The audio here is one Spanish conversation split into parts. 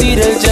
a ver.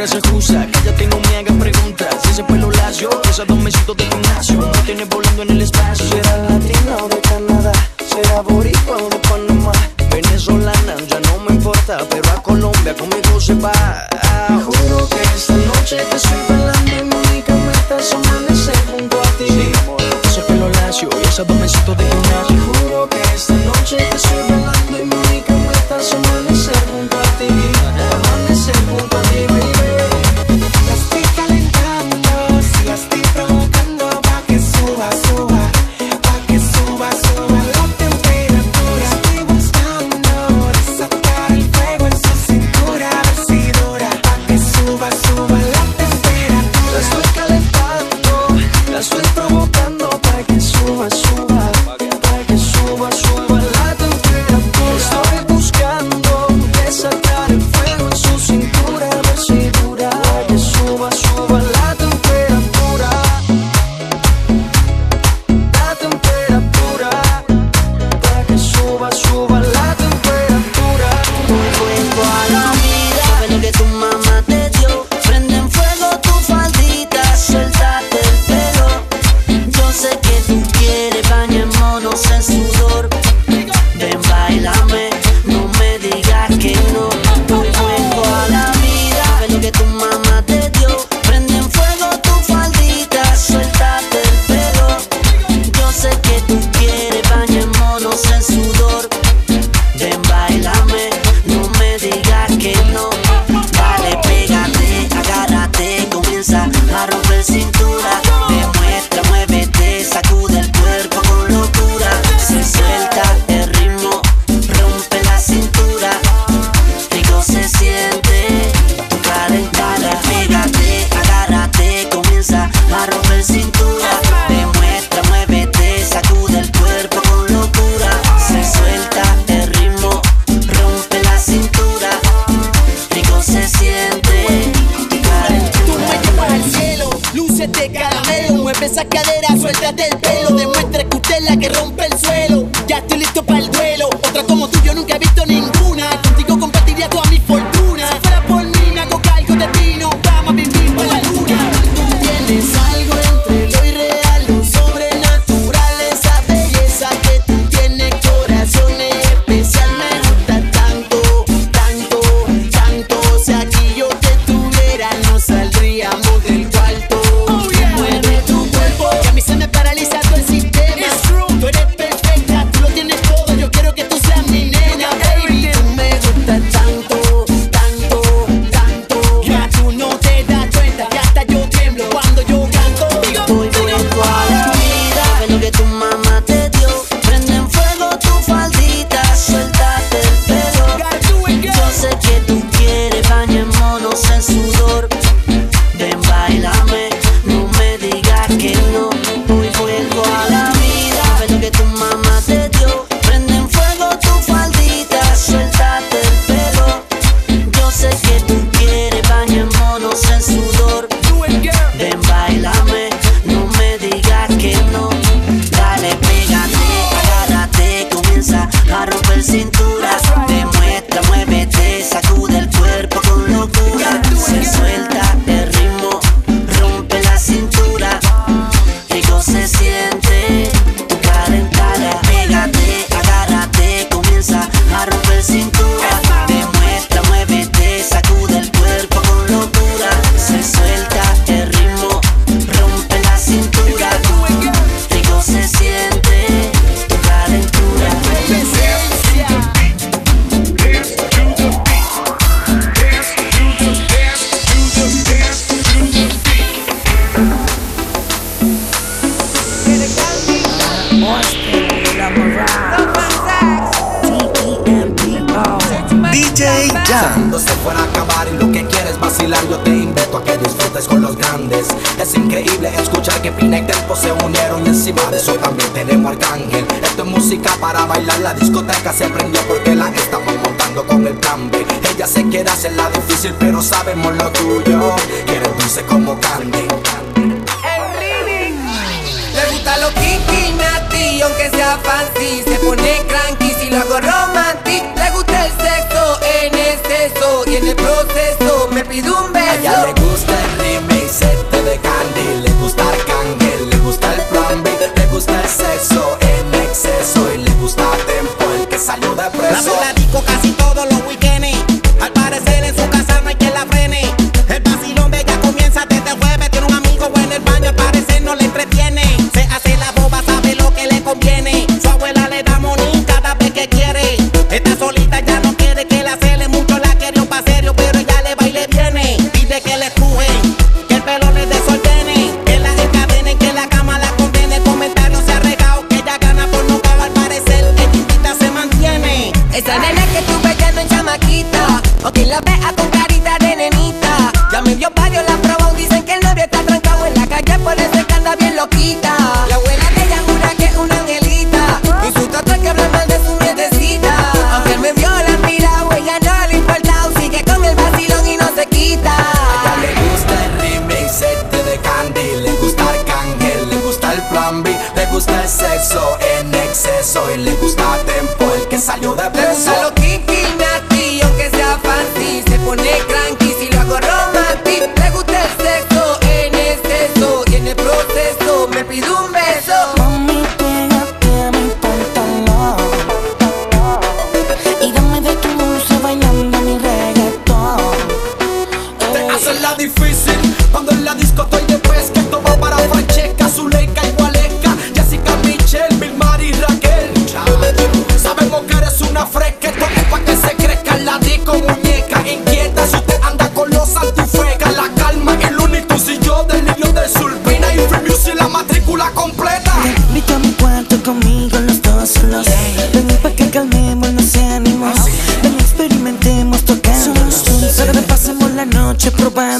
dura excusa.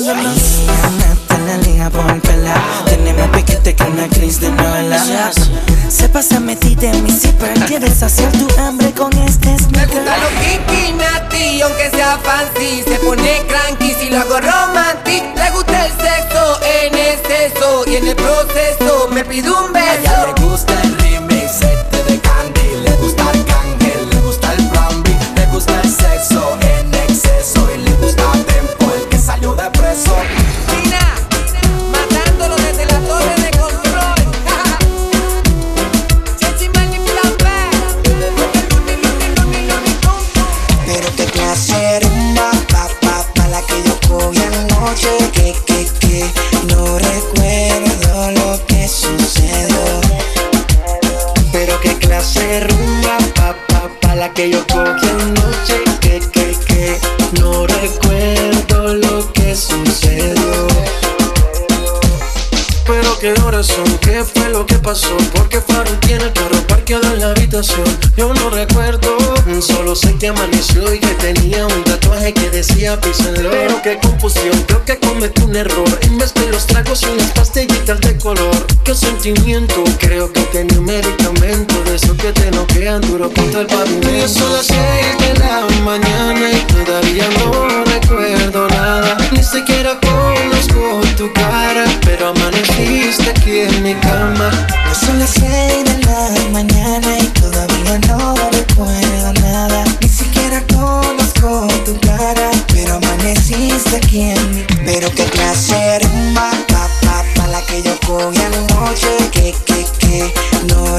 besándonos. Es una tanalia por pela. Tiene piquete que una actriz de novela. Se pasa metida en mi zipper. Quieres saciar tu hambre con este sneaker. Me gusta lo kinky, nati, aunque sea fancy. Se pone cranky si lo hago romantic. Le gusta el sexo en exceso y en el proceso me pide un beso. A ella le gusta el Yo no recuerdo, solo sé que amaneció y que tenía un tatuaje que decía písenlo. Pero qué confusión, creo que cometí un error. En vez de los tragos y unas pastillitas de color. Qué sentimiento, creo que tenía un medicamento de eso que te noquean duro contra el pavimento. Y eso lo con el noche que, que, que no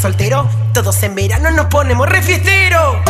soltero, todos en verano nos ponemos refiesteros.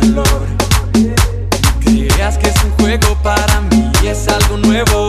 calor. Creas que es un juego para mí, es algo nuevo.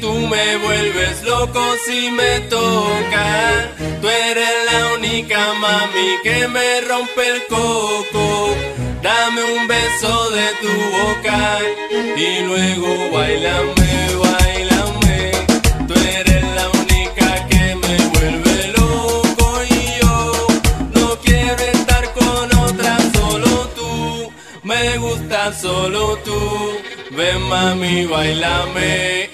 tú me vuelves loco si me toca. Tú eres la única mami que me rompe el coco. Dame un beso de tu boca y luego bailame, bailame. Tú eres la única que me vuelve loco y yo no quiero estar con otra, solo tú. Me gusta solo tú. Ven mami, bailame.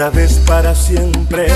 Esta vez para siempre